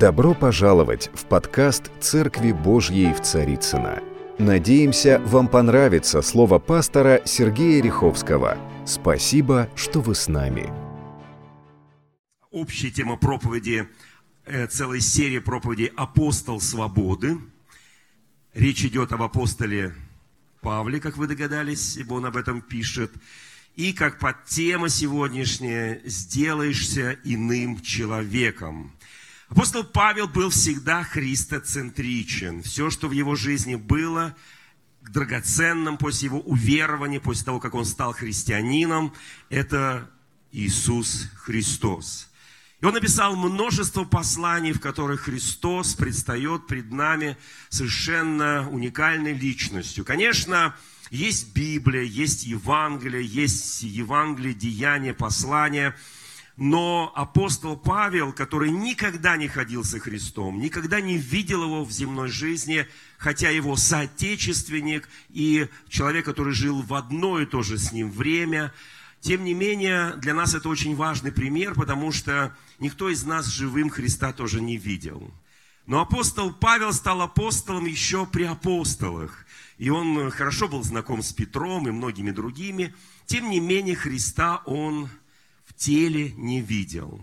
Добро пожаловать в подкаст «Церкви Божьей в Царицына. Надеемся, вам понравится слово пастора Сергея Риховского. Спасибо, что вы с нами. Общая тема проповеди, э, целой серии проповедей «Апостол свободы». Речь идет об апостоле Павле, как вы догадались, ибо он об этом пишет. И как под тема сегодняшняя «Сделаешься иным человеком». Апостол Павел был всегда христоцентричен. Все, что в его жизни было драгоценным после его уверования, после того, как он стал христианином, это Иисус Христос. И он написал множество посланий, в которых Христос предстает пред нами совершенно уникальной личностью. Конечно, есть Библия, есть Евангелие, есть Евангелие, деяния, послания – но апостол Павел, который никогда не ходил со Христом, никогда не видел его в земной жизни, хотя его соотечественник и человек, который жил в одно и то же с ним время, тем не менее, для нас это очень важный пример, потому что никто из нас живым Христа тоже не видел. Но апостол Павел стал апостолом еще при апостолах. И он хорошо был знаком с Петром и многими другими. Тем не менее, Христа он теле не видел.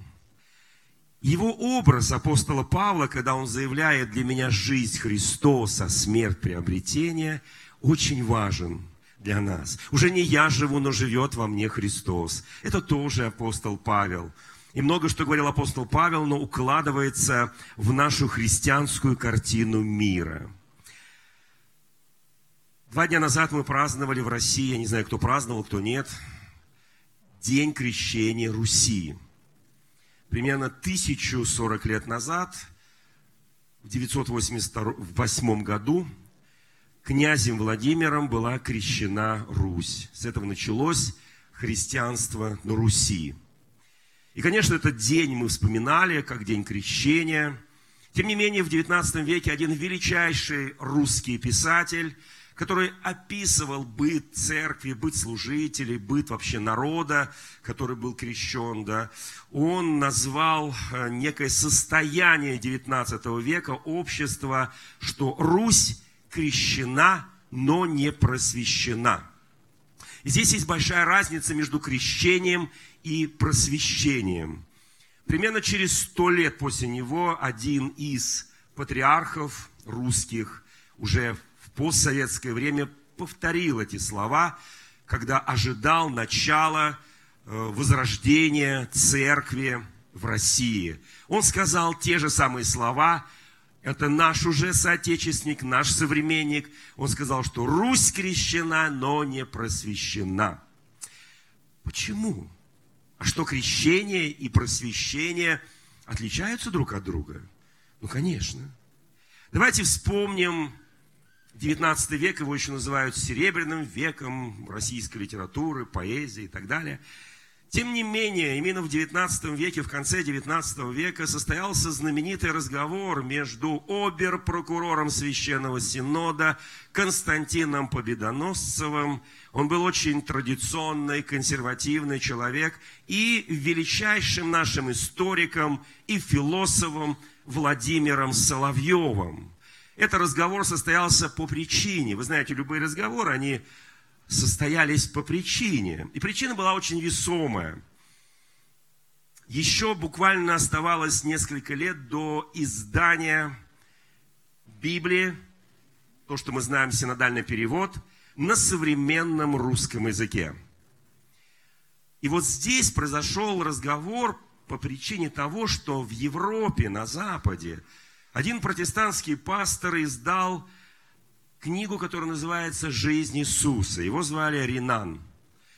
Его образ апостола Павла, когда он заявляет «для меня жизнь Христос, а смерть приобретение», очень важен для нас. Уже не я живу, но живет во мне Христос. Это тоже апостол Павел. И много что говорил апостол Павел, но укладывается в нашу христианскую картину мира. Два дня назад мы праздновали в России, я не знаю, кто праздновал, кто нет – день крещения Руси. Примерно 1040 лет назад, в 988 году, князем Владимиром была крещена Русь. С этого началось христианство на Руси. И, конечно, этот день мы вспоминали как день крещения. Тем не менее, в XIX веке один величайший русский писатель – который описывал быт церкви, быт служителей, быт вообще народа, который был крещен, да, он назвал э, некое состояние XIX века общества, что Русь крещена, но не просвещена. И здесь есть большая разница между крещением и просвещением. Примерно через сто лет после него один из патриархов русских, уже постсоветское время повторил эти слова, когда ожидал начала э, возрождения церкви в России. Он сказал те же самые слова, это наш уже соотечественник, наш современник. Он сказал, что Русь крещена, но не просвещена. Почему? А что крещение и просвещение отличаются друг от друга? Ну, конечно. Давайте вспомним 19 век, его еще называют серебряным веком российской литературы, поэзии и так далее. Тем не менее, именно в 19 веке, в конце 19 века состоялся знаменитый разговор между обер-прокурором Священного Синода Константином Победоносцевым. Он был очень традиционный, консервативный человек и величайшим нашим историком и философом Владимиром Соловьевым. Этот разговор состоялся по причине. Вы знаете, любые разговоры, они состоялись по причине. И причина была очень весомая. Еще буквально оставалось несколько лет до издания Библии, то, что мы знаем синодальный перевод, на современном русском языке. И вот здесь произошел разговор по причине того, что в Европе, на Западе, один протестантский пастор издал книгу, которая называется «Жизнь Иисуса». Его звали Ринан.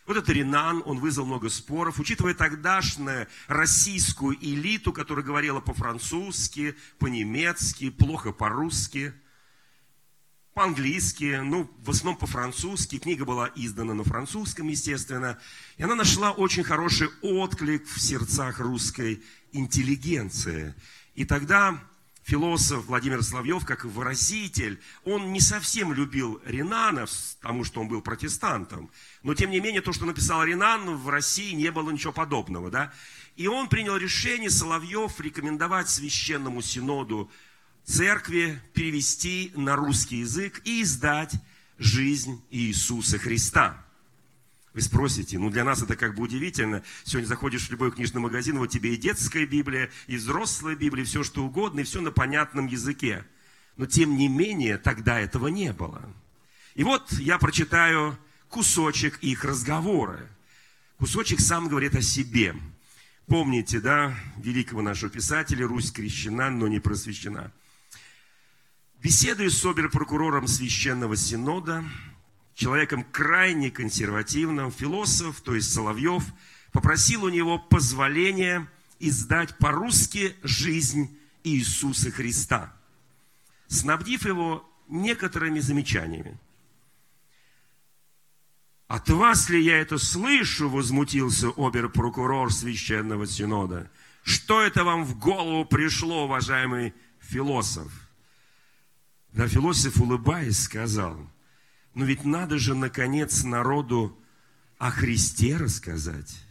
Вот этот Ринан, он вызвал много споров, учитывая тогдашнюю российскую элиту, которая говорила по-французски, по-немецки, плохо по-русски, по-английски, ну, в основном по-французски. Книга была издана на французском, естественно. И она нашла очень хороший отклик в сердцах русской интеллигенции. И тогда философ Владимир Соловьев, как выразитель, он не совсем любил Ренана, потому что он был протестантом. Но, тем не менее, то, что написал Ренан, в России не было ничего подобного. Да? И он принял решение, Соловьев, рекомендовать Священному Синоду церкви перевести на русский язык и издать «Жизнь Иисуса Христа». Вы спросите, ну для нас это как бы удивительно. Сегодня заходишь в любой книжный магазин, вот тебе и детская Библия, и взрослая Библия, все что угодно, и все на понятном языке. Но тем не менее, тогда этого не было. И вот я прочитаю кусочек их разговора. Кусочек сам говорит о себе. Помните, да, великого нашего писателя, Русь крещена, но не просвещена. Беседуя с обер-прокурором Священного Синода, человеком крайне консервативным, философ, то есть Соловьев, попросил у него позволения издать по-русски «Жизнь Иисуса Христа», снабдив его некоторыми замечаниями. «От вас ли я это слышу?» – возмутился обер-прокурор Священного Синода. «Что это вам в голову пришло, уважаемый философ?» Да, философ, улыбаясь, сказал – но ведь надо же, наконец, народу о Христе рассказать.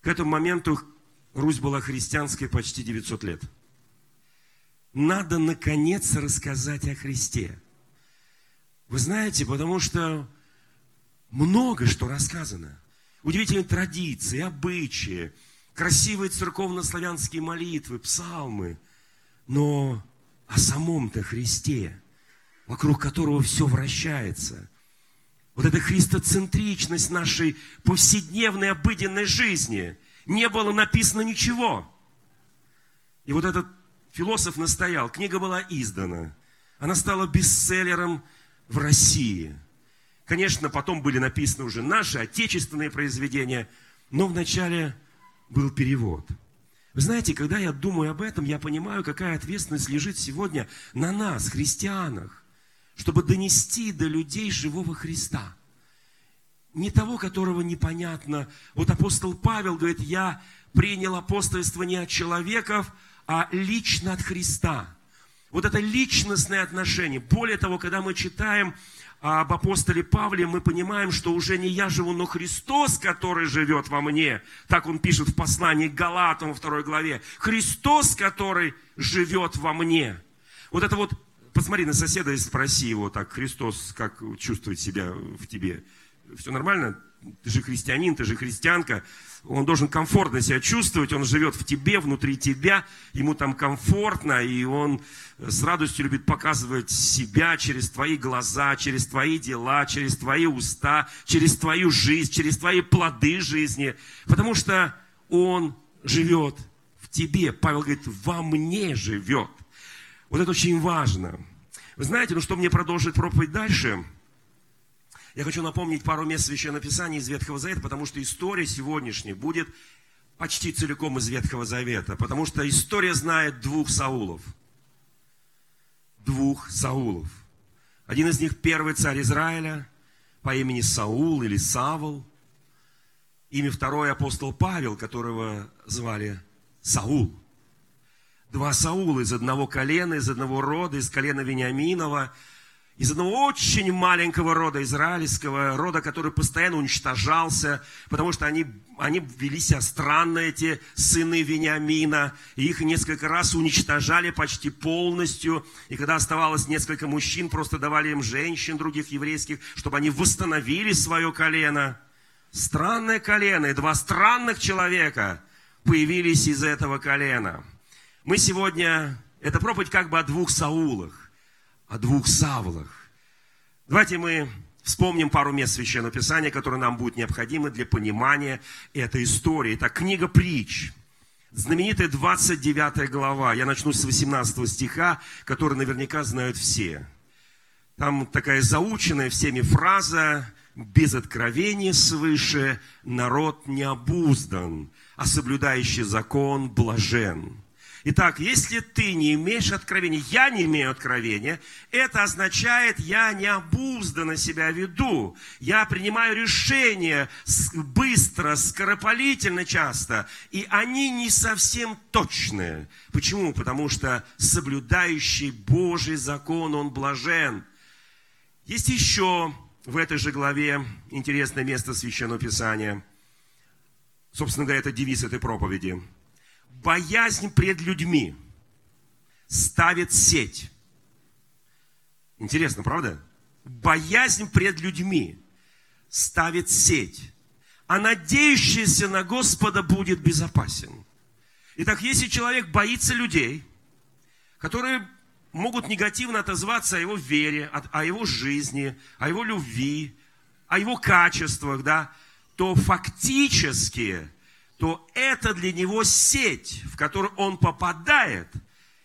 К этому моменту Русь была христианской почти 900 лет. Надо, наконец, рассказать о Христе. Вы знаете, потому что много что рассказано. Удивительные традиции, обычаи, красивые церковно-славянские молитвы, псалмы. Но о самом-то Христе – вокруг которого все вращается. Вот эта христоцентричность нашей повседневной обыденной жизни. Не было написано ничего. И вот этот философ настоял, книга была издана. Она стала бестселлером в России. Конечно, потом были написаны уже наши отечественные произведения, но вначале был перевод. Вы знаете, когда я думаю об этом, я понимаю, какая ответственность лежит сегодня на нас, христианах чтобы донести до людей живого Христа. Не того, которого непонятно. Вот апостол Павел говорит, я принял апостольство не от человеков, а лично от Христа. Вот это личностное отношение. Более того, когда мы читаем об апостоле Павле, мы понимаем, что уже не я живу, но Христос, который живет во мне. Так он пишет в послании к Галатам во второй главе. Христос, который живет во мне. Вот это вот посмотри на соседа и спроси его так, Христос, как чувствует себя в тебе? Все нормально? Ты же христианин, ты же христианка. Он должен комфортно себя чувствовать, он живет в тебе, внутри тебя, ему там комфортно, и он с радостью любит показывать себя через твои глаза, через твои дела, через твои уста, через твою жизнь, через твои плоды жизни, потому что он живет в тебе. Павел говорит, во мне живет. Вот это очень важно. Вы знаете, ну что мне продолжить проповедь дальше? Я хочу напомнить пару мест Священного Писания из Ветхого Завета, потому что история сегодняшняя будет почти целиком из Ветхого Завета, потому что история знает двух Саулов. Двух Саулов. Один из них первый царь Израиля по имени Саул или Савл. Имя второй апостол Павел, которого звали Саул два Саула из одного колена, из одного рода, из колена Вениаминова, из одного очень маленького рода израильского, рода, который постоянно уничтожался, потому что они, они вели себя странно, эти сыны Вениамина, и их несколько раз уничтожали почти полностью, и когда оставалось несколько мужчин, просто давали им женщин других еврейских, чтобы они восстановили свое колено. Странное колено, и два странных человека появились из этого колена – мы сегодня, это проповедь как бы о двух Саулах, о двух Савлах. Давайте мы вспомним пару мест Священного Писания, которые нам будут необходимы для понимания этой истории. Это книга притч, знаменитая 29 глава. Я начну с 18 стиха, который наверняка знают все. Там такая заученная всеми фраза «Без откровения свыше народ не обуздан, а соблюдающий закон блажен». Итак, если ты не имеешь откровения, я не имею откровения, это означает, я необузданно себя веду. Я принимаю решения быстро, скоропалительно часто, и они не совсем точные. Почему? Потому что соблюдающий Божий закон, он блажен. Есть еще в этой же главе интересное место Священного Писания. Собственно говоря, это девиз этой проповеди – боязнь пред людьми ставит сеть. Интересно, правда? Боязнь пред людьми ставит сеть. А надеющийся на Господа будет безопасен. Итак, если человек боится людей, которые могут негативно отозваться о его вере, о его жизни, о его любви, о его качествах, да, то фактически то это для него сеть, в которую он попадает.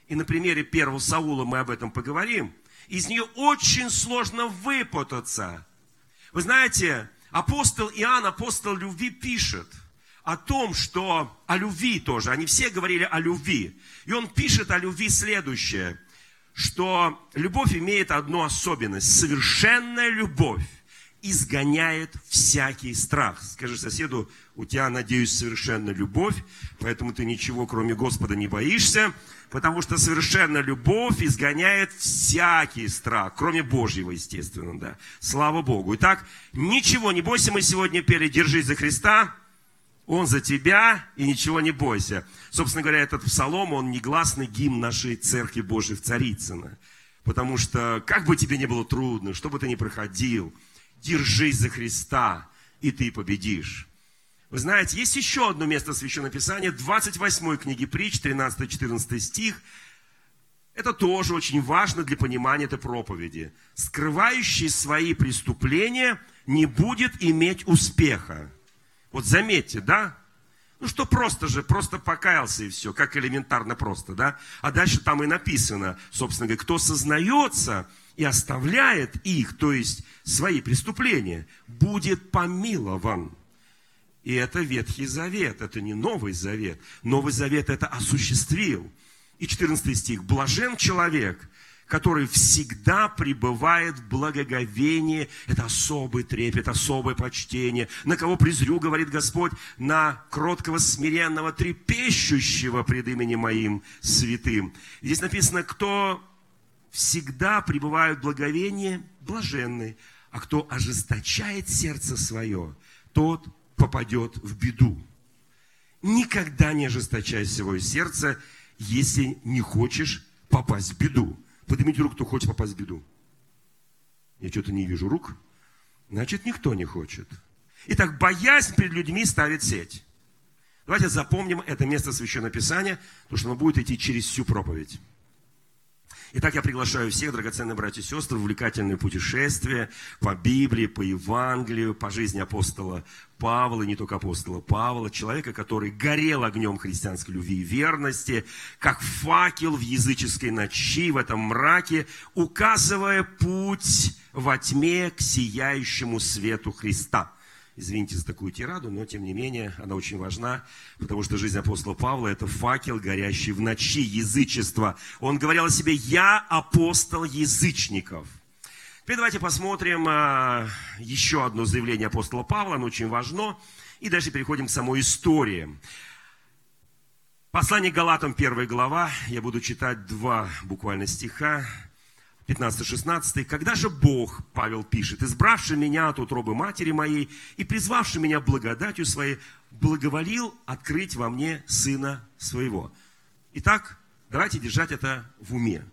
И на примере первого Саула мы об этом поговорим. Из нее очень сложно выпутаться. Вы знаете, апостол Иоанн, апостол любви, пишет о том, что о любви тоже. Они все говорили о любви. И он пишет о любви следующее, что любовь имеет одну особенность. Совершенная любовь изгоняет всякий страх. Скажи соседу, у тебя, надеюсь, совершенно любовь, поэтому ты ничего, кроме Господа, не боишься, потому что совершенно любовь изгоняет всякий страх, кроме Божьего, естественно, да. Слава Богу. Итак, ничего не бойся, мы сегодня пели «Держись за Христа», он за тебя, и ничего не бойся. Собственно говоря, этот псалом, он негласный гимн нашей Церкви Божьей в Царицыно. Потому что, как бы тебе не было трудно, что бы ты ни проходил – держись за Христа, и ты победишь. Вы знаете, есть еще одно место Священного Писания, 28 книги притч, 13-14 стих. Это тоже очень важно для понимания этой проповеди. Скрывающий свои преступления не будет иметь успеха. Вот заметьте, да? Ну что просто же, просто покаялся и все, как элементарно просто, да? А дальше там и написано, собственно говоря, кто сознается и оставляет их, то есть свои преступления, будет помилован. И это Ветхий Завет, это не Новый Завет. Новый Завет это осуществил. И 14 стих. Блажен человек, который всегда пребывает в благоговении. Это особый трепет, особое почтение. На кого презрю, говорит Господь, на кроткого, смиренного, трепещущего пред именем моим святым. Здесь написано, кто всегда пребывают в благовении, блаженный. А кто ожесточает сердце свое, тот попадет в беду. Никогда не ожесточай свое сердце, если не хочешь попасть в беду. Поднимите руку, кто хочет попасть в беду. Я что-то не вижу рук. Значит, никто не хочет. Итак, боязнь перед людьми ставит сеть. Давайте запомним это место Священного Писания, потому что оно будет идти через всю проповедь. Итак, я приглашаю всех, драгоценные братья и сестры, в увлекательное путешествие по Библии, по Евангелию, по жизни апостола Павла, и не только апостола Павла, человека, который горел огнем христианской любви и верности, как факел в языческой ночи, в этом мраке, указывая путь во тьме к сияющему свету Христа – Извините за такую тираду, но тем не менее она очень важна, потому что жизнь апостола Павла – это факел, горящий в ночи язычества. Он говорил о себе «Я апостол язычников». Теперь давайте посмотрим а, еще одно заявление апостола Павла, оно очень важно. И дальше переходим к самой истории. Послание Галатам, первая глава. Я буду читать два буквально стиха. 15-16, когда же Бог, Павел пишет, избравший меня от утробы матери моей и призвавший меня благодатью своей, благоволил открыть во мне Сына Своего. Итак, давайте держать это в уме.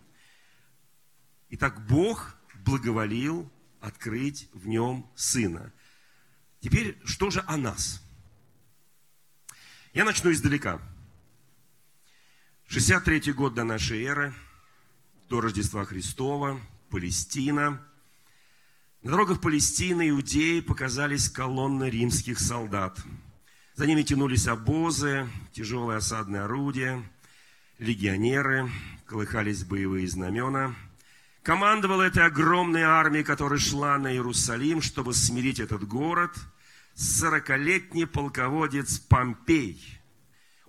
Итак, Бог благоволил открыть в нем Сына. Теперь, что же о нас? Я начну издалека. 63 год до нашей эры – до Рождества Христова, Палестина. На дорогах Палестины иудеи показались колонны римских солдат. За ними тянулись обозы, тяжелые осадные орудия, легионеры, колыхались боевые знамена. Командовал этой огромной армией, которая шла на Иерусалим, чтобы смирить этот город, сорокалетний полководец Помпей –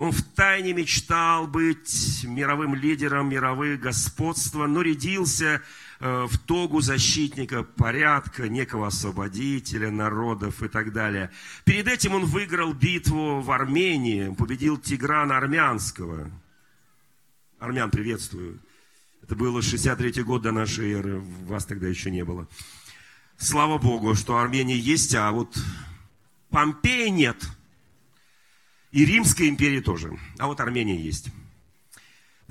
Он втайне мечтал быть мировым лидером, мировых господства, но рядился э, в тогу защитника порядка, некого освободителя народов и так далее. Перед этим он выиграл битву в Армении, победил Тиграна Армянского. Армян приветствую. Это было 63 год до нашей эры, вас тогда еще не было. Слава Богу, что Армения есть, а вот Помпея нет – и Римской империи тоже. А вот Армения есть.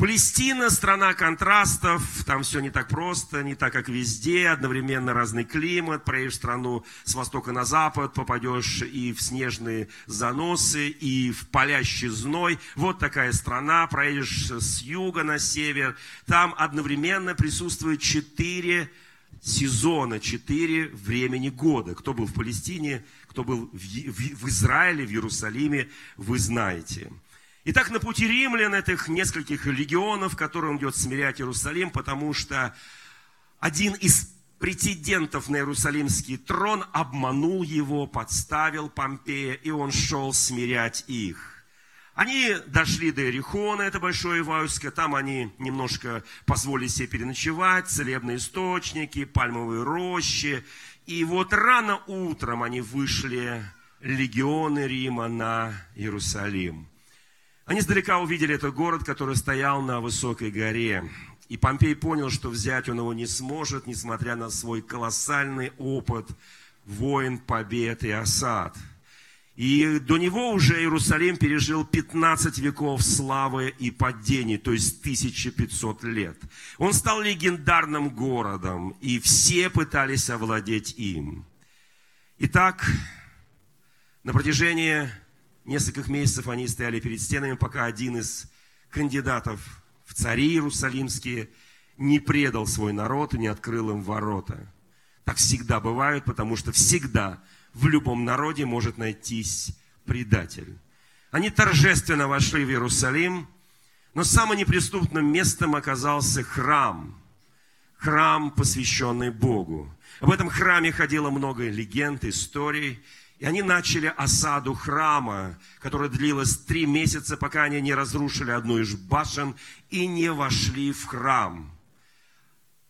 Палестина – страна контрастов, там все не так просто, не так, как везде, одновременно разный климат, проедешь страну с востока на запад, попадешь и в снежные заносы, и в палящий зной. Вот такая страна, проедешь с юга на север, там одновременно присутствует четыре сезона, четыре времени года. Кто был в Палестине, кто был в, в, в Израиле, в Иерусалиме, вы знаете. Итак, на пути римлян, этих нескольких легионов, которые он идет смирять Иерусалим, потому что один из претендентов на Иерусалимский трон обманул его, подставил Помпея, и он шел смирять их. Они дошли до Эрихона, это большое Иваевское, там они немножко позволили себе переночевать, целебные источники, пальмовые рощи, и вот рано утром они вышли, легионы Рима, на Иерусалим. Они издалека увидели этот город, который стоял на высокой горе. И Помпей понял, что взять он его не сможет, несмотря на свой колоссальный опыт войн, побед и осад – и до него уже Иерусалим пережил 15 веков славы и падений, то есть 1500 лет. Он стал легендарным городом, и все пытались овладеть им. Итак, на протяжении нескольких месяцев они стояли перед стенами, пока один из кандидатов в цари иерусалимские не предал свой народ и не открыл им ворота. Так всегда бывает, потому что всегда в любом народе может найтись предатель. Они торжественно вошли в Иерусалим, но самым неприступным местом оказался храм. Храм, посвященный Богу. Об этом храме ходило много легенд, историй. И они начали осаду храма, которая длилась три месяца, пока они не разрушили одну из башен и не вошли в храм.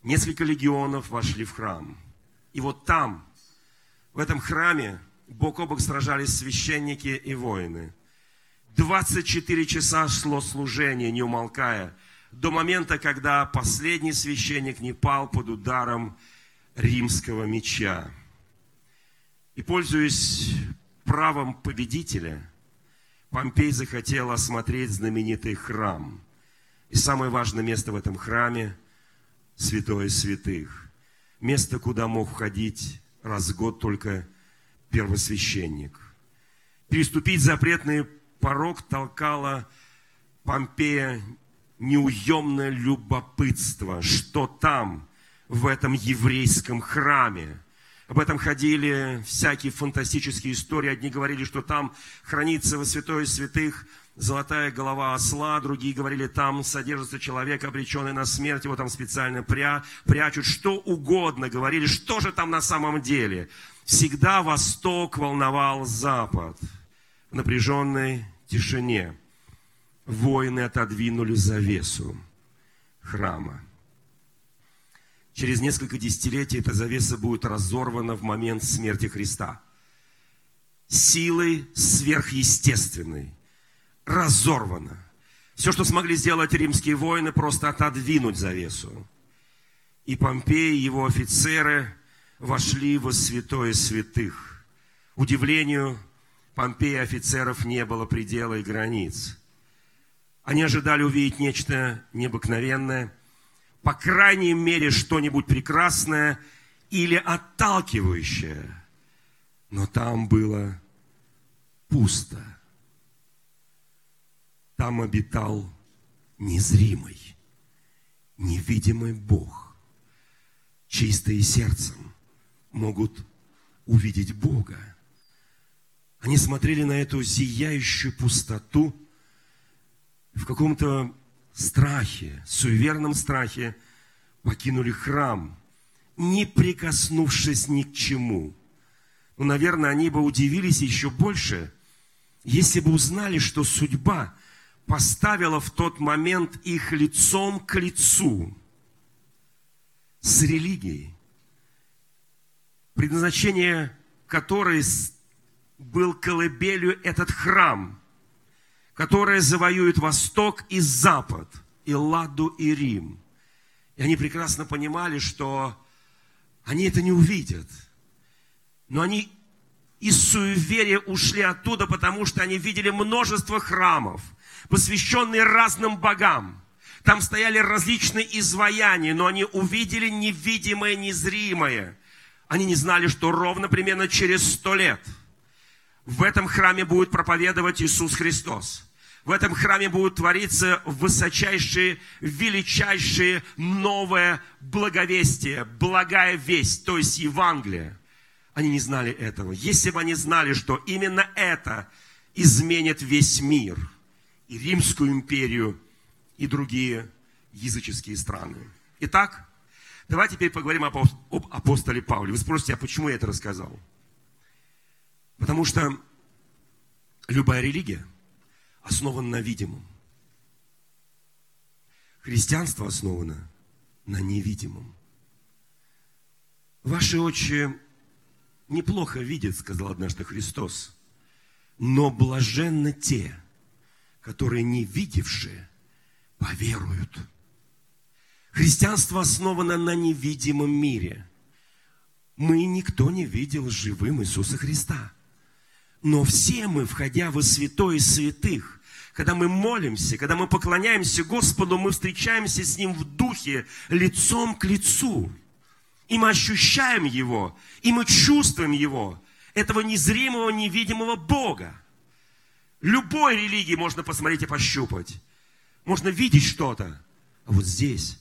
Несколько легионов вошли в храм. И вот там, в этом храме бок о бок сражались священники и воины. 24 часа шло служение, не умолкая, до момента, когда последний священник не пал под ударом римского меча. И, пользуясь правом победителя, Помпей захотел осмотреть знаменитый храм. И самое важное место в этом храме – святое святых. Место, куда мог входить раз в год только первосвященник. Переступить запретный порог толкало Помпея неуемное любопытство, что там, в этом еврейском храме. Об этом ходили всякие фантастические истории. Одни говорили, что там хранится во святое святых золотая голова осла, другие говорили, там содержится человек, обреченный на смерть, его там специально пря, прячут, что угодно, говорили, что же там на самом деле. Всегда Восток волновал Запад в напряженной тишине. Воины отодвинули завесу храма. Через несколько десятилетий эта завеса будет разорвана в момент смерти Христа. Силой сверхъестественной разорвана. Все, что смогли сделать римские воины, просто отодвинуть завесу. И Помпей и его офицеры вошли во святое святых. Удивлению Помпея офицеров не было предела и границ. Они ожидали увидеть нечто необыкновенное, по крайней мере, что-нибудь прекрасное или отталкивающее. Но там было пусто там обитал незримый, невидимый Бог. Чистые сердцем могут увидеть Бога. Они смотрели на эту зияющую пустоту в каком-то страхе, суеверном страхе, покинули храм, не прикоснувшись ни к чему. Но, наверное, они бы удивились еще больше, если бы узнали, что судьба – поставила в тот момент их лицом к лицу с религией, предназначение которой был колыбелью этот храм, который завоюет Восток и Запад, и Ладу, и Рим. И они прекрасно понимали, что они это не увидят. Но они из суеверия ушли оттуда, потому что они видели множество храмов, посвященные разным богам. Там стояли различные изваяния, но они увидели невидимое, незримое. Они не знали, что ровно примерно через сто лет в этом храме будет проповедовать Иисус Христос. В этом храме будут твориться высочайшие, величайшие новое благовестие, благая весть, то есть Евангелие. Они не знали этого. Если бы они знали, что именно это изменит весь мир, и Римскую империю, и другие языческие страны. Итак, давайте теперь поговорим об апостоле Павле. Вы спросите, а почему я это рассказал? Потому что любая религия основана на видимом. Христианство основано на невидимом. Ваши очи неплохо видят, сказал однажды Христос, но блаженны те, которые не видевшие поверуют. Христианство основано на невидимом мире. Мы никто не видел живым Иисуса Христа. Но все мы, входя во святое святых, когда мы молимся, когда мы поклоняемся Господу, мы встречаемся с Ним в духе, лицом к лицу. И мы ощущаем Его, и мы чувствуем Его, этого незримого, невидимого Бога. Любой религии можно посмотреть и пощупать. Можно видеть что-то. А вот здесь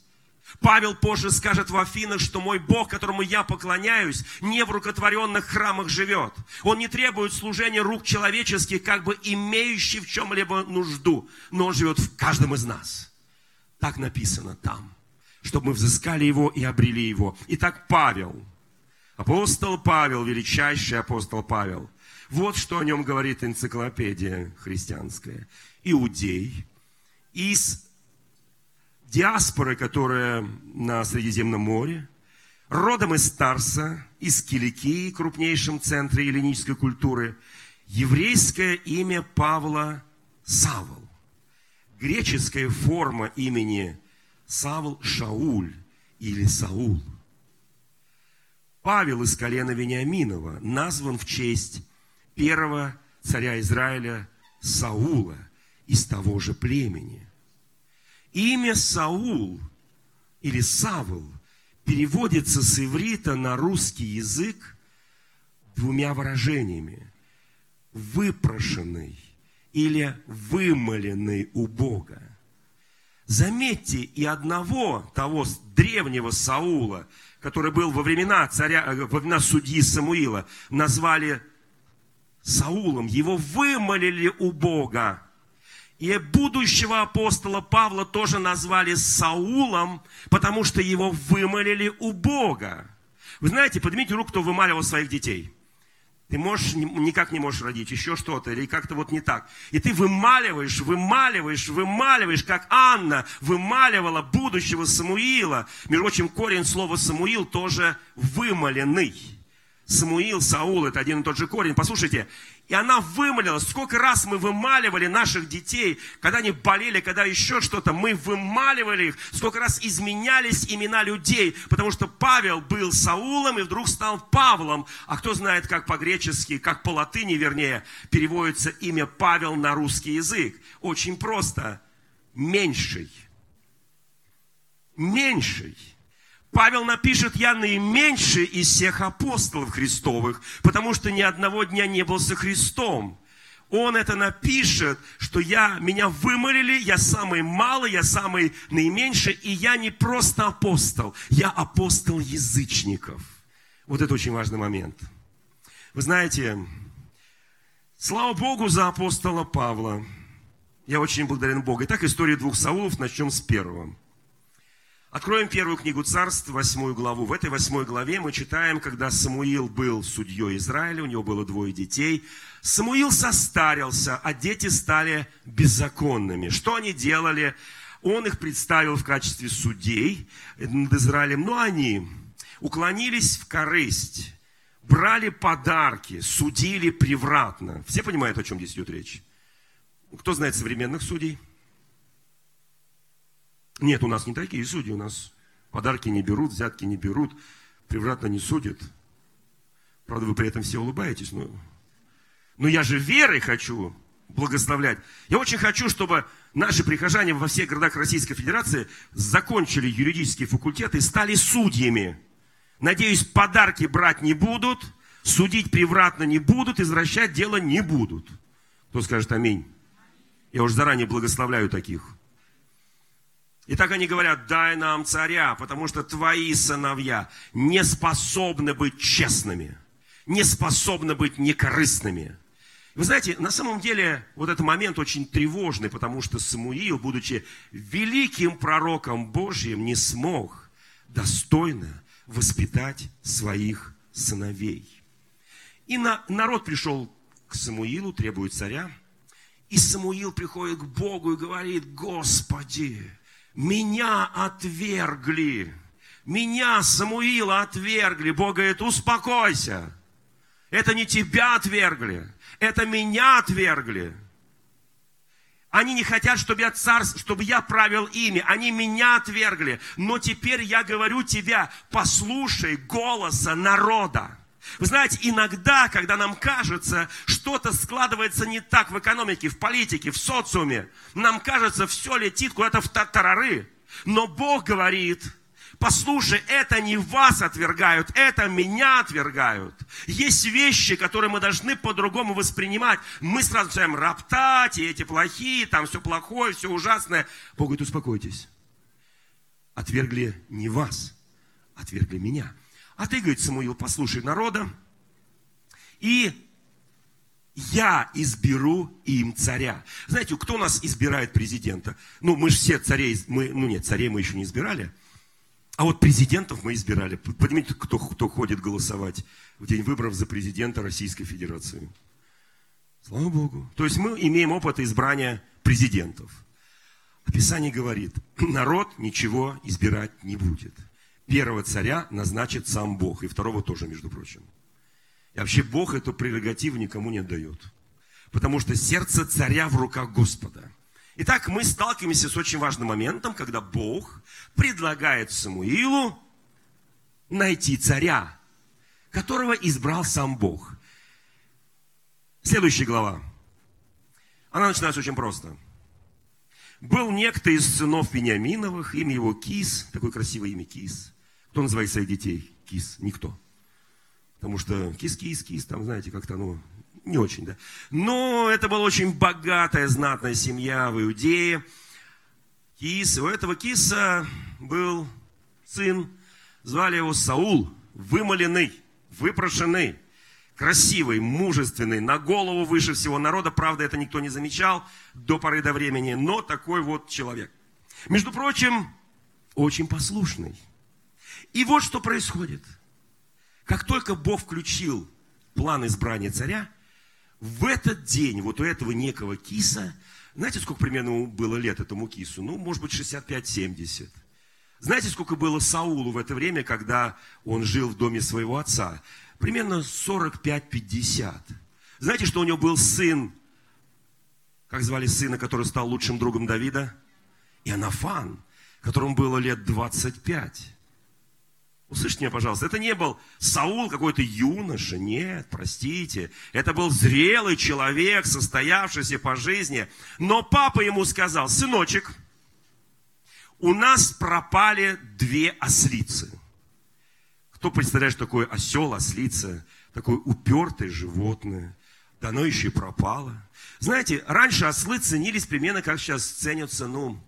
Павел позже скажет в Афинах, что мой Бог, которому я поклоняюсь, не в рукотворенных храмах живет. Он не требует служения рук человеческих, как бы имеющий в чем-либо нужду, но он живет в каждом из нас. Так написано там, чтобы мы взыскали его и обрели его. Итак, Павел, апостол Павел, величайший апостол Павел, вот что о нем говорит энциклопедия христианская. Иудей из диаспоры, которая на Средиземном море, родом из Тарса, из Киликии, крупнейшем центре эллинической культуры, еврейское имя Павла Савл. Греческая форма имени Савл Шауль или Саул. Павел из колена Вениаминова назван в честь первого царя Израиля Саула из того же племени. Имя Саул или Савл переводится с иврита на русский язык двумя выражениями. Выпрошенный или вымоленный у Бога. Заметьте, и одного того древнего Саула, который был во времена царя, э, во времена судьи Самуила, назвали Саулом. Его вымолили у Бога. И будущего апостола Павла тоже назвали Саулом, потому что его вымолили у Бога. Вы знаете, поднимите руку, кто вымаливал своих детей. Ты можешь, никак не можешь родить, еще что-то, или как-то вот не так. И ты вымаливаешь, вымаливаешь, вымаливаешь, как Анна вымаливала будущего Самуила. Между прочим, корень слова Самуил тоже вымоленный. Самуил, Саул, это один и тот же корень. Послушайте, и она вымолила, сколько раз мы вымаливали наших детей, когда они болели, когда еще что-то, мы вымаливали их, сколько раз изменялись имена людей, потому что Павел был Саулом и вдруг стал Павлом. А кто знает, как по-гречески, как по латыни, вернее, переводится имя Павел на русский язык? Очень просто. Меньший. Меньший. Павел напишет, я наименьший из всех апостолов Христовых, потому что ни одного дня не был со Христом. Он это напишет, что я, меня вымолили, я самый малый, я самый наименьший, и я не просто апостол, я апостол язычников. Вот это очень важный момент. Вы знаете, слава Богу за апостола Павла. Я очень благодарен Богу. Итак, история двух Саулов, начнем с первого. Откроем первую книгу царств, восьмую главу. В этой восьмой главе мы читаем, когда Самуил был судьей Израиля, у него было двое детей. Самуил состарился, а дети стали беззаконными. Что они делали? Он их представил в качестве судей над Израилем, но они уклонились в корысть, брали подарки, судили превратно. Все понимают, о чем здесь идет речь? Кто знает современных судей? Нет, у нас не такие судьи, у нас подарки не берут, взятки не берут, превратно не судят. Правда, вы при этом все улыбаетесь, но, но я же верой хочу благословлять. Я очень хочу, чтобы наши прихожане во всех городах Российской Федерации закончили юридические факультеты и стали судьями. Надеюсь, подарки брать не будут, судить превратно не будут, извращать дело не будут. Кто скажет аминь? Я уже заранее благословляю таких. И так они говорят, дай нам царя, потому что твои сыновья не способны быть честными, не способны быть некорыстными. Вы знаете, на самом деле вот этот момент очень тревожный, потому что Самуил, будучи великим пророком Божьим, не смог достойно воспитать своих сыновей. И на, народ пришел к Самуилу, требует царя. И Самуил приходит к Богу и говорит, Господи, меня отвергли. Меня, Самуила, отвергли. Бог говорит, успокойся. Это не тебя отвергли. Это меня отвергли. Они не хотят, чтобы я царь, чтобы я правил ими. Они меня отвергли. Но теперь я говорю тебе, послушай голоса народа. Вы знаете, иногда, когда нам кажется, что-то складывается не так в экономике, в политике, в социуме, нам кажется, все летит куда-то в тарары. Но Бог говорит, послушай, это не вас отвергают, это меня отвергают. Есть вещи, которые мы должны по-другому воспринимать. Мы сразу начинаем роптать, и эти плохие, там все плохое, все ужасное. Бог говорит, успокойтесь. Отвергли не вас, отвергли меня. А ты, говорит Самуил, послушай народа, и я изберу им царя. Знаете, кто нас избирает президента? Ну, мы же все царей, мы, ну нет, царей мы еще не избирали. А вот президентов мы избирали. Поднимите, кто, кто ходит голосовать в день выборов за президента Российской Федерации. Слава Богу. То есть мы имеем опыт избрания президентов. Писание говорит, народ ничего избирать не будет первого царя назначит сам Бог, и второго тоже, между прочим. И вообще Бог эту прерогативу никому не отдает. Потому что сердце царя в руках Господа. Итак, мы сталкиваемся с очень важным моментом, когда Бог предлагает Самуилу найти царя, которого избрал сам Бог. Следующая глава. Она начинается очень просто. Был некто из сынов Вениаминовых, имя его Кис, такое красивое имя Кис. Кто называет своих детей кис? Никто. Потому что кис-кис, кис, там, знаете, как-то, ну, не очень, да. Но это была очень богатая, знатная семья в Иудее. Кис, у этого киса был сын, звали его Саул, вымоленный, выпрошенный, красивый, мужественный, на голову выше всего народа. Правда, это никто не замечал до поры до времени, но такой вот человек. Между прочим, очень послушный. И вот что происходит. Как только Бог включил план избрания царя, в этот день вот у этого некого киса, знаете, сколько примерно было лет этому кису? Ну, может быть, 65-70. Знаете, сколько было Саулу в это время, когда он жил в доме своего отца? Примерно 45-50. Знаете, что у него был сын, как звали сына, который стал лучшим другом Давида? Иоаннафан, которому было лет 25. Услышьте меня, пожалуйста, это не был Саул какой-то юноша, нет, простите. Это был зрелый человек, состоявшийся по жизни. Но папа ему сказал, сыночек, у нас пропали две ослицы. Кто представляет, что такое осел, ослица? Такое упертое животное. Да оно еще и пропало. Знаете, раньше ослы ценились примерно, как сейчас ценятся, ну,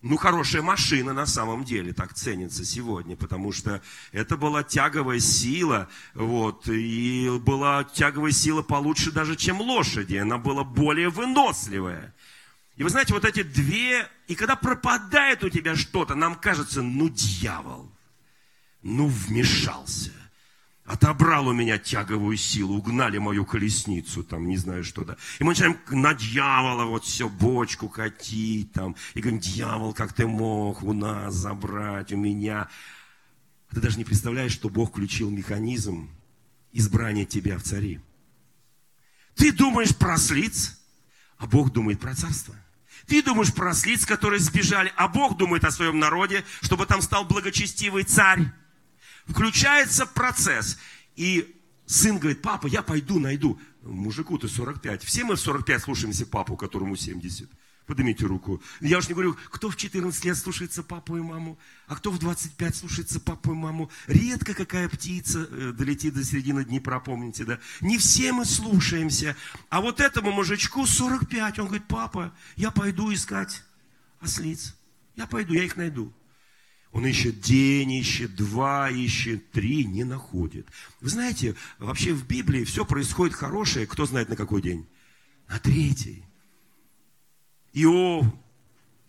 ну, хорошая машина на самом деле так ценится сегодня, потому что это была тяговая сила, вот, и была тяговая сила получше даже, чем лошади, она была более выносливая. И вы знаете, вот эти две, и когда пропадает у тебя что-то, нам кажется, ну дьявол, ну вмешался отобрал у меня тяговую силу, угнали мою колесницу, там, не знаю что, да. И мы начинаем на дьявола вот все, бочку катить, там, и говорим, дьявол, как ты мог у нас забрать, у меня. Ты даже не представляешь, что Бог включил механизм избрания тебя в цари. Ты думаешь про слиц, а Бог думает про царство. Ты думаешь про слиц, которые сбежали, а Бог думает о своем народе, чтобы там стал благочестивый царь. Включается процесс. И сын говорит, папа, я пойду найду. Мужику-то 45. Все мы в 45 слушаемся папу, которому 70. Поднимите руку. Я уж не говорю, кто в 14 лет слушается папу и маму, а кто в 25 слушается папу и маму. Редко какая птица э, долетит до середины Днепра, помните, да? Не все мы слушаемся. А вот этому мужичку 45, он говорит, папа, я пойду искать ослиц. Я пойду, я их найду. Он ищет день, ищет два, ищет три, не находит. Вы знаете, вообще в Библии все происходит хорошее, кто знает на какой день? На третий. Иов,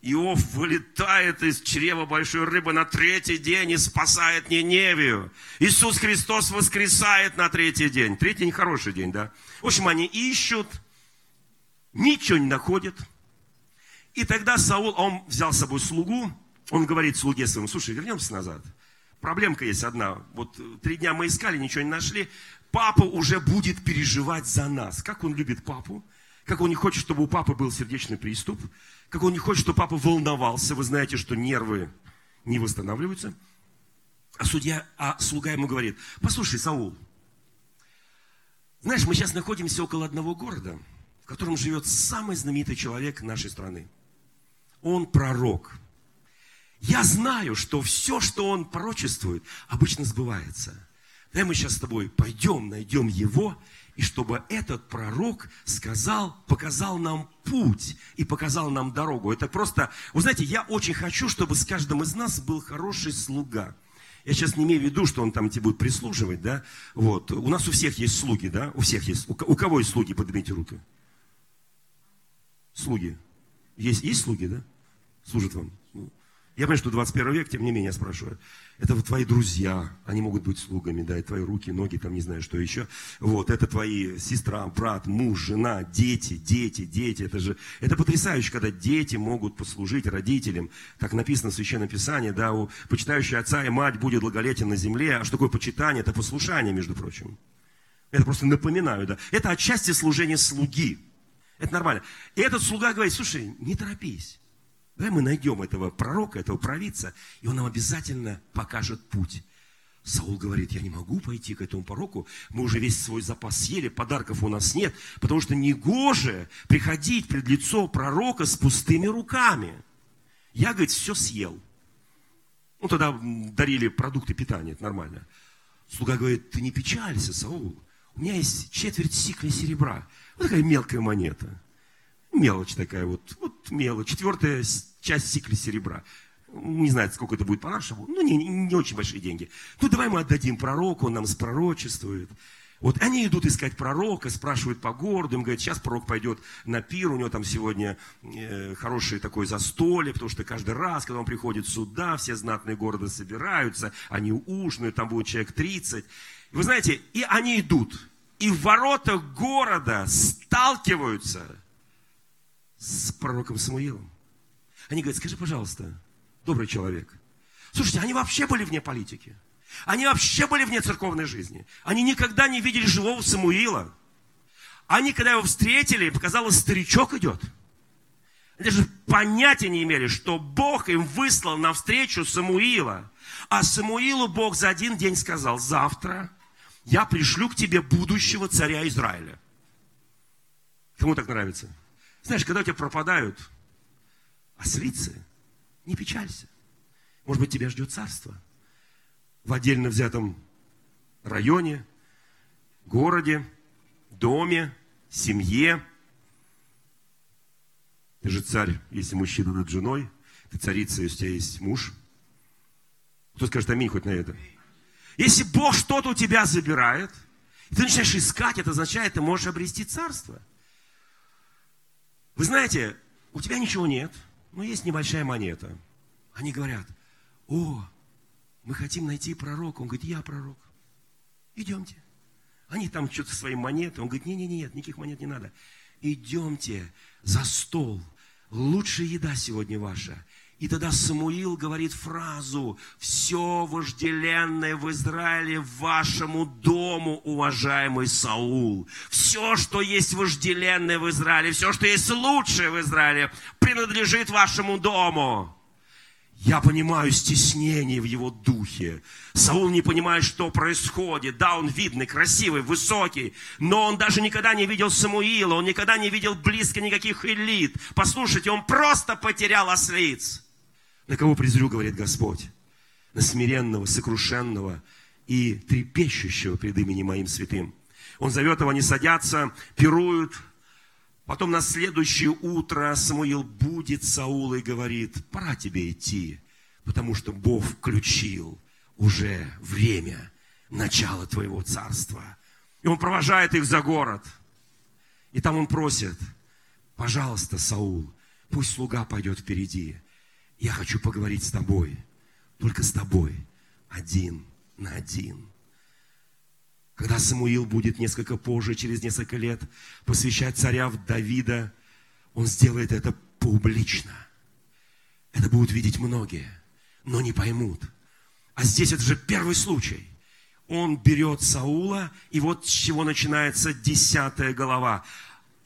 Иов вылетает из чрева большой рыбы на третий день и спасает Ниневию. Иисус Христос воскресает на третий день. Третий день хороший день, да? В общем, они ищут, ничего не находят. И тогда Саул, он взял с собой слугу, он говорит слуге своему, слушай, вернемся назад. Проблемка есть одна. Вот три дня мы искали, ничего не нашли. Папа уже будет переживать за нас. Как он любит папу. Как он не хочет, чтобы у папы был сердечный приступ. Как он не хочет, чтобы папа волновался. Вы знаете, что нервы не восстанавливаются. А судья, а слуга ему говорит, послушай, Саул, знаешь, мы сейчас находимся около одного города, в котором живет самый знаменитый человек нашей страны. Он пророк. Я знаю, что все, что он пророчествует, обычно сбывается. Давай мы сейчас с тобой пойдем, найдем его, и чтобы этот пророк сказал, показал нам путь и показал нам дорогу. Это просто, вы знаете, я очень хочу, чтобы с каждым из нас был хороший слуга. Я сейчас не имею в виду, что он там тебе будет прислуживать, да? Вот. У нас у всех есть слуги, да? У всех есть. У, у кого есть слуги? Поднимите руки. Слуги. Есть, есть слуги, да? Служат вам. Я понимаю, что 21 век, тем не менее, спрашиваю. Это вот твои друзья, они могут быть слугами, да, и твои руки, ноги, там не знаю, что еще. Вот, это твои сестра, брат, муж, жена, дети, дети, дети. Это же, это потрясающе, когда дети могут послужить родителям. Как написано в Священном Писании, да, у почитающего отца и мать будет благолетен на земле. А что такое почитание? Это послушание, между прочим. Это просто напоминаю, да. Это отчасти служение слуги. Это нормально. И этот слуга говорит, слушай, не торопись. Давай мы найдем этого пророка, этого провидца, и он нам обязательно покажет путь. Саул говорит, я не могу пойти к этому пророку, мы уже весь свой запас съели, подарков у нас нет, потому что не гоже приходить пред лицо пророка с пустыми руками. Я, говорит, все съел. Ну, тогда дарили продукты питания, это нормально. Слуга говорит, ты не печалься, Саул, у меня есть четверть сикля серебра. Вот такая мелкая монета. Мелочь такая вот, вот мелочь. Четвертая часть сикля серебра. Не знаю, сколько это будет по-нашему. Ну, не, не очень большие деньги. Ну, давай мы отдадим пророку, он нам спророчествует. Вот они идут искать пророка, спрашивают по городу, им говорят, сейчас пророк пойдет на пир, у него там сегодня э, хорошее такое застолье, потому что каждый раз, когда он приходит сюда, все знатные города собираются, они ужинают, там будет человек 30. И вы знаете, и они идут, и в воротах города сталкиваются с пророком Самуилом. Они говорят, скажи, пожалуйста, добрый человек, слушайте, они вообще были вне политики. Они вообще были вне церковной жизни. Они никогда не видели живого Самуила. Они, когда его встретили, показалось, старичок идет. Они даже понятия не имели, что Бог им выслал навстречу Самуила. А Самуилу Бог за один день сказал, завтра я пришлю к тебе будущего царя Израиля. Кому так нравится? Знаешь, когда у тебя пропадают ослицы, не печалься. Может быть, тебя ждет царство. В отдельно взятом районе, городе, доме, семье. Ты же царь, если мужчина над женой. Ты царица, если у тебя есть муж. Кто скажет аминь хоть на это? Если Бог что-то у тебя забирает, и ты начинаешь искать, это означает, ты можешь обрести царство. Вы знаете, у тебя ничего нет, но есть небольшая монета. Они говорят, о, мы хотим найти пророка. Он говорит, я пророк. Идемте. Они там что-то свои монеты. Он говорит, не-не-не, нет, никаких монет не надо. Идемте за стол. Лучшая еда сегодня ваша. И тогда Самуил говорит фразу, все вожделенное в Израиле вашему дому, уважаемый Саул. Все, что есть вожделенное в Израиле, все, что есть лучшее в Израиле, принадлежит вашему дому. Я понимаю стеснение в его духе. Саул не понимает, что происходит. Да, он видный, красивый, высокий, но он даже никогда не видел Самуила, он никогда не видел близко никаких элит. Послушайте, он просто потерял ослиц. На кого презрю, говорит Господь? На смиренного, сокрушенного и трепещущего перед именем моим святым. Он зовет его, они садятся, пируют, Потом на следующее утро Самуил будет Саула и говорит, пора тебе идти, потому что Бог включил уже время начала твоего царства. И он провожает их за город. И там он просит, пожалуйста, Саул, пусть слуга пойдет впереди. Я хочу поговорить с тобой, только с тобой, один на один. Когда Самуил будет несколько позже, через несколько лет, посвящать царя в Давида, он сделает это публично. Это будут видеть многие, но не поймут. А здесь это же первый случай. Он берет Саула, и вот с чего начинается десятая глава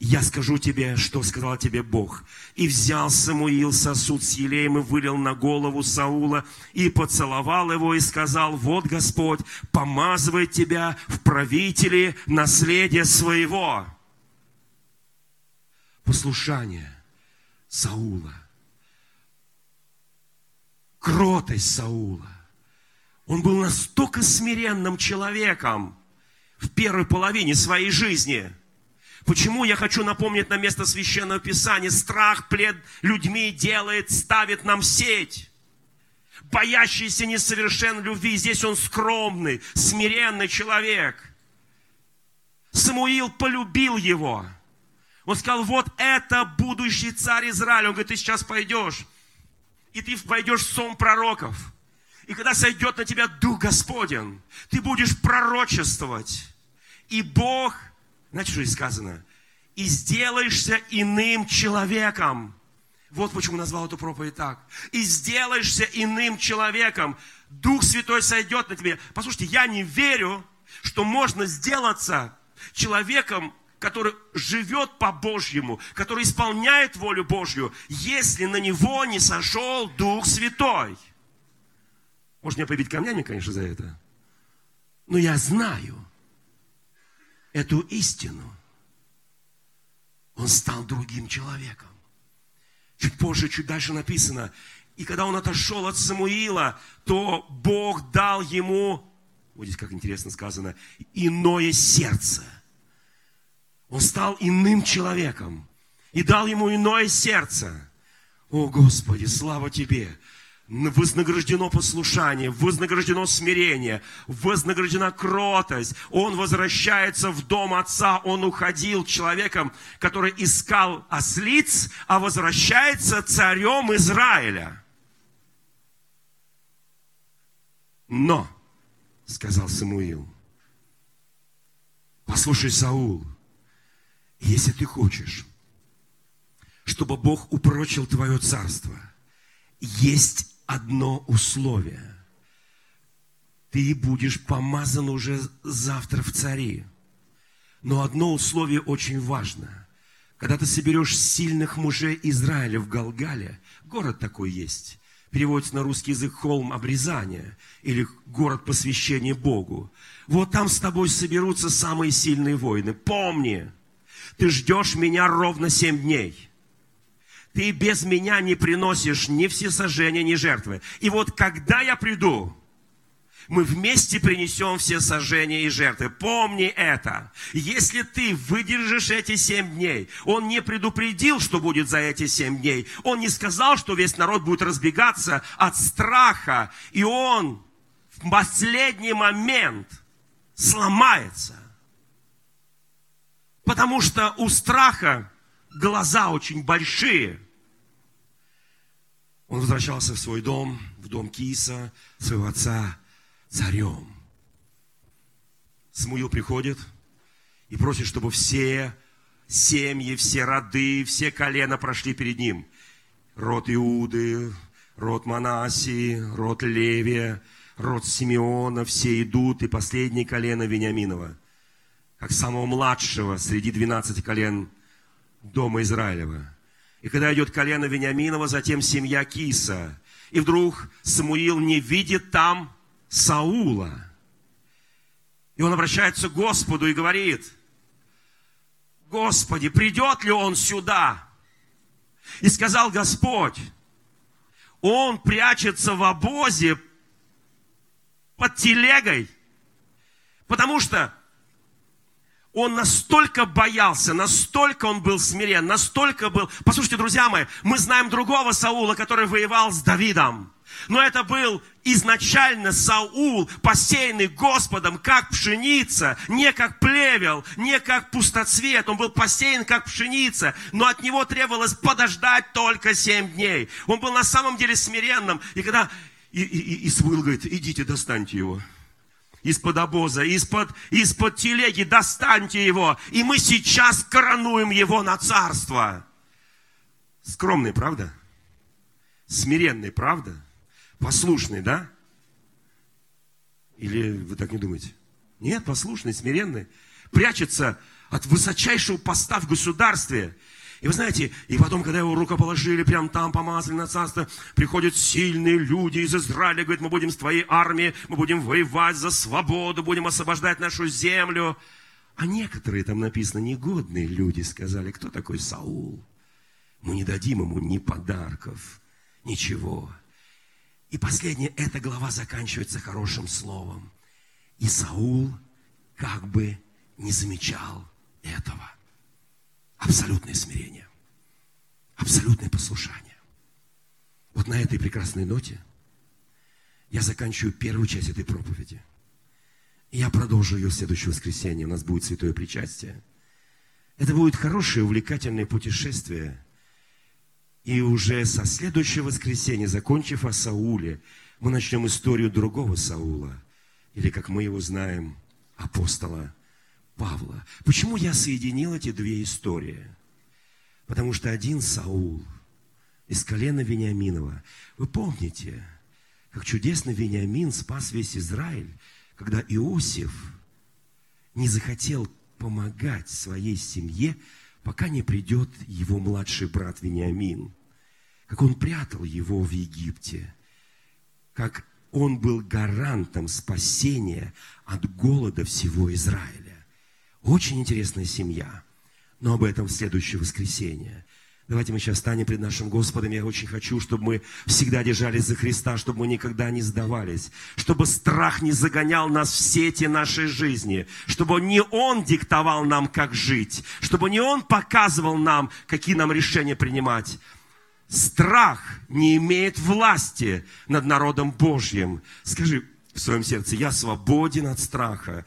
я скажу тебе, что сказал тебе Бог. И взял Самуил сосуд с елеем и вылил на голову Саула, и поцеловал его, и сказал, вот Господь помазывает тебя в правители наследия своего. Послушание Саула. Кротость Саула. Он был настолько смиренным человеком в первой половине своей жизни – Почему я хочу напомнить на место Священного Писания? Страх плед людьми делает, ставит нам сеть. Боящийся несовершен любви. Здесь он скромный, смиренный человек. Самуил полюбил его. Он сказал, вот это будущий царь Израиля. Он говорит, ты сейчас пойдешь, и ты пойдешь в сон пророков. И когда сойдет на тебя Дух Господен, ты будешь пророчествовать. И Бог – знаете, что здесь сказано? И сделаешься иным человеком. Вот почему назвал эту проповедь так. И сделаешься иным человеком. Дух Святой сойдет на тебе. Послушайте, я не верю, что можно сделаться человеком, который живет по Божьему, который исполняет волю Божью, если на него не сошел Дух Святой. Можно меня побить камнями, конечно, за это. Но я знаю, эту истину, он стал другим человеком. Чуть позже, чуть дальше написано, и когда он отошел от Самуила, то Бог дал ему, вот здесь как интересно сказано, иное сердце. Он стал иным человеком и дал ему иное сердце. О, Господи, слава Тебе! Вознаграждено послушание, вознаграждено смирение, вознаграждена кротость. Он возвращается в дом отца, он уходил человеком, который искал ослиц, а возвращается царем Израиля. Но, сказал Самуил, послушай, Саул, если ты хочешь, чтобы Бог упрочил твое царство, есть одно условие. Ты будешь помазан уже завтра в цари. Но одно условие очень важно. Когда ты соберешь сильных мужей Израиля в Галгале, город такой есть, переводится на русский язык холм обрезания или город посвящения Богу. Вот там с тобой соберутся самые сильные воины. Помни, ты ждешь меня ровно семь дней – ты без меня не приносишь ни всесожжения, ни жертвы. И вот когда я приду, мы вместе принесем все сожжения и жертвы. Помни это. Если ты выдержишь эти семь дней, он не предупредил, что будет за эти семь дней. Он не сказал, что весь народ будет разбегаться от страха. И он в последний момент сломается. Потому что у страха глаза очень большие – Он возвращался в свой дом, в дом Киса, своего отца, царем. Смуил приходит и просит, чтобы все семьи, все роды, все колена прошли перед ним. Род Иуды, род Манасии, род Левия, род Симеона, все идут, и последнее колено Вениаминова, как самого младшего среди 12 колен дома Израилева. И когда идет колено Вениаминова, затем семья Киса. И вдруг Самуил не видит там Саула. И он обращается к Господу и говорит, Господи, придет ли он сюда? И сказал Господь, он прячется в обозе под телегой, потому что он настолько боялся, настолько он был смирен, настолько был... Послушайте, друзья мои, мы знаем другого Саула, который воевал с Давидом. Но это был изначально Саул, посеянный Господом, как пшеница, не как плевел, не как пустоцвет. Он был посеян, как пшеница, но от него требовалось подождать только семь дней. Он был на самом деле смиренным. И когда и, и, и Самуил говорит, идите, достаньте его. Из-под обоза, из-под из телеги достаньте его. И мы сейчас коронуем его на царство. Скромный, правда? Смиренный, правда? Послушный, да? Или вы так не думаете? Нет, послушный, смиренный. Прячется от высочайшего поста в государстве. И вы знаете, и потом, когда его рукоположили, прям там помазали на царство, приходят сильные люди из Израиля, говорят, мы будем с твоей армией, мы будем воевать за свободу, будем освобождать нашу землю. А некоторые там написано, негодные люди сказали, кто такой Саул? Мы не дадим ему ни подарков, ничего. И последняя, эта глава заканчивается хорошим словом. И Саул как бы не замечал этого. Абсолютное смирение. Абсолютное послушание. Вот на этой прекрасной ноте я заканчиваю первую часть этой проповеди. И я продолжу ее в следующее воскресенье. У нас будет святое причастие. Это будет хорошее, увлекательное путешествие – и уже со следующего воскресенья, закончив о Сауле, мы начнем историю другого Саула, или, как мы его знаем, апостола Павла. Почему я соединил эти две истории? Потому что один Саул из колена Вениаминова, вы помните, как чудесно Вениамин спас весь Израиль, когда Иосиф не захотел помогать своей семье, пока не придет его младший брат Вениамин. Как он прятал его в Египте. Как он был гарантом спасения от голода всего Израиля. Очень интересная семья. Но об этом в следующее воскресенье. Давайте мы сейчас станем пред нашим Господом. Я очень хочу, чтобы мы всегда держались за Христа, чтобы мы никогда не сдавались, чтобы страх не загонял нас в сети нашей жизни, чтобы не Он диктовал нам, как жить, чтобы не Он показывал нам, какие нам решения принимать. Страх не имеет власти над народом Божьим. Скажи в своем сердце, я свободен от страха.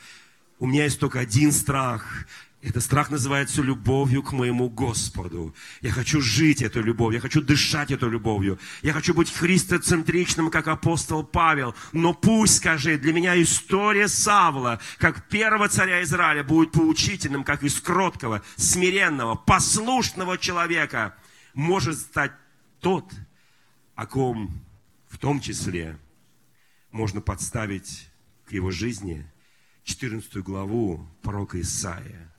У меня есть только один страх. Этот страх называется любовью к моему Господу. Я хочу жить этой любовью, я хочу дышать этой любовью. Я хочу быть христоцентричным, как апостол Павел. Но пусть, скажи, для меня история Савла, как первого царя Израиля, будет поучительным, как из кроткого, смиренного, послушного человека может стать тот, о ком в том числе можно подставить к его жизни 14 главу пророка Исаия.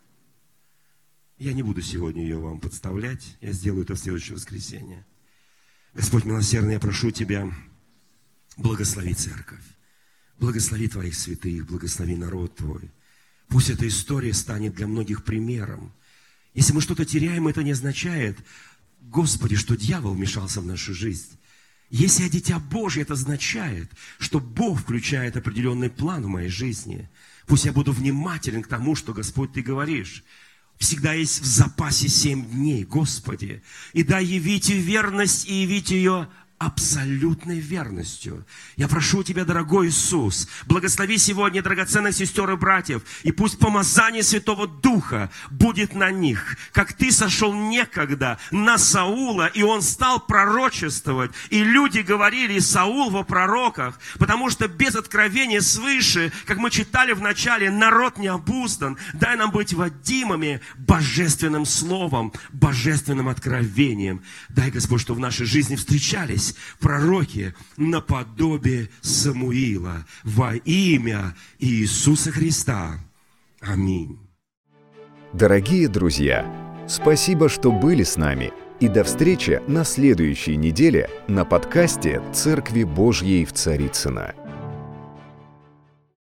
Я не буду сегодня ее вам подставлять. Я сделаю это в следующее воскресенье. Господь милосердный, я прошу Тебя, благослови церковь. Благослови Твоих святых, благослови народ Твой. Пусть эта история станет для многих примером. Если мы что-то теряем, это не означает, Господи, что дьявол вмешался в нашу жизнь. Если я дитя Божье, это означает, что Бог включает определенный план в моей жизни. Пусть я буду внимателен к тому, что, Господь, Ты говоришь. Всегда есть в запасе семь дней, Господи. И да, явите верность и явите ее абсолютной верностью. Я прошу Тебя, дорогой Иисус, благослови сегодня драгоценных сестер и братьев, и пусть помазание Святого Духа будет на них, как Ты сошел некогда на Саула, и он стал пророчествовать, и люди говорили, Саул во пророках, потому что без откровения свыше, как мы читали в начале, народ не обуздан. Дай нам быть водимыми божественным словом, божественным откровением. Дай, Господь, что в нашей жизни встречались появились пророки наподобие Самуила во имя Иисуса Христа. Аминь. Дорогие друзья, спасибо, что были с нами. И до встречи на следующей неделе на подкасте «Церкви Божьей в Царицына.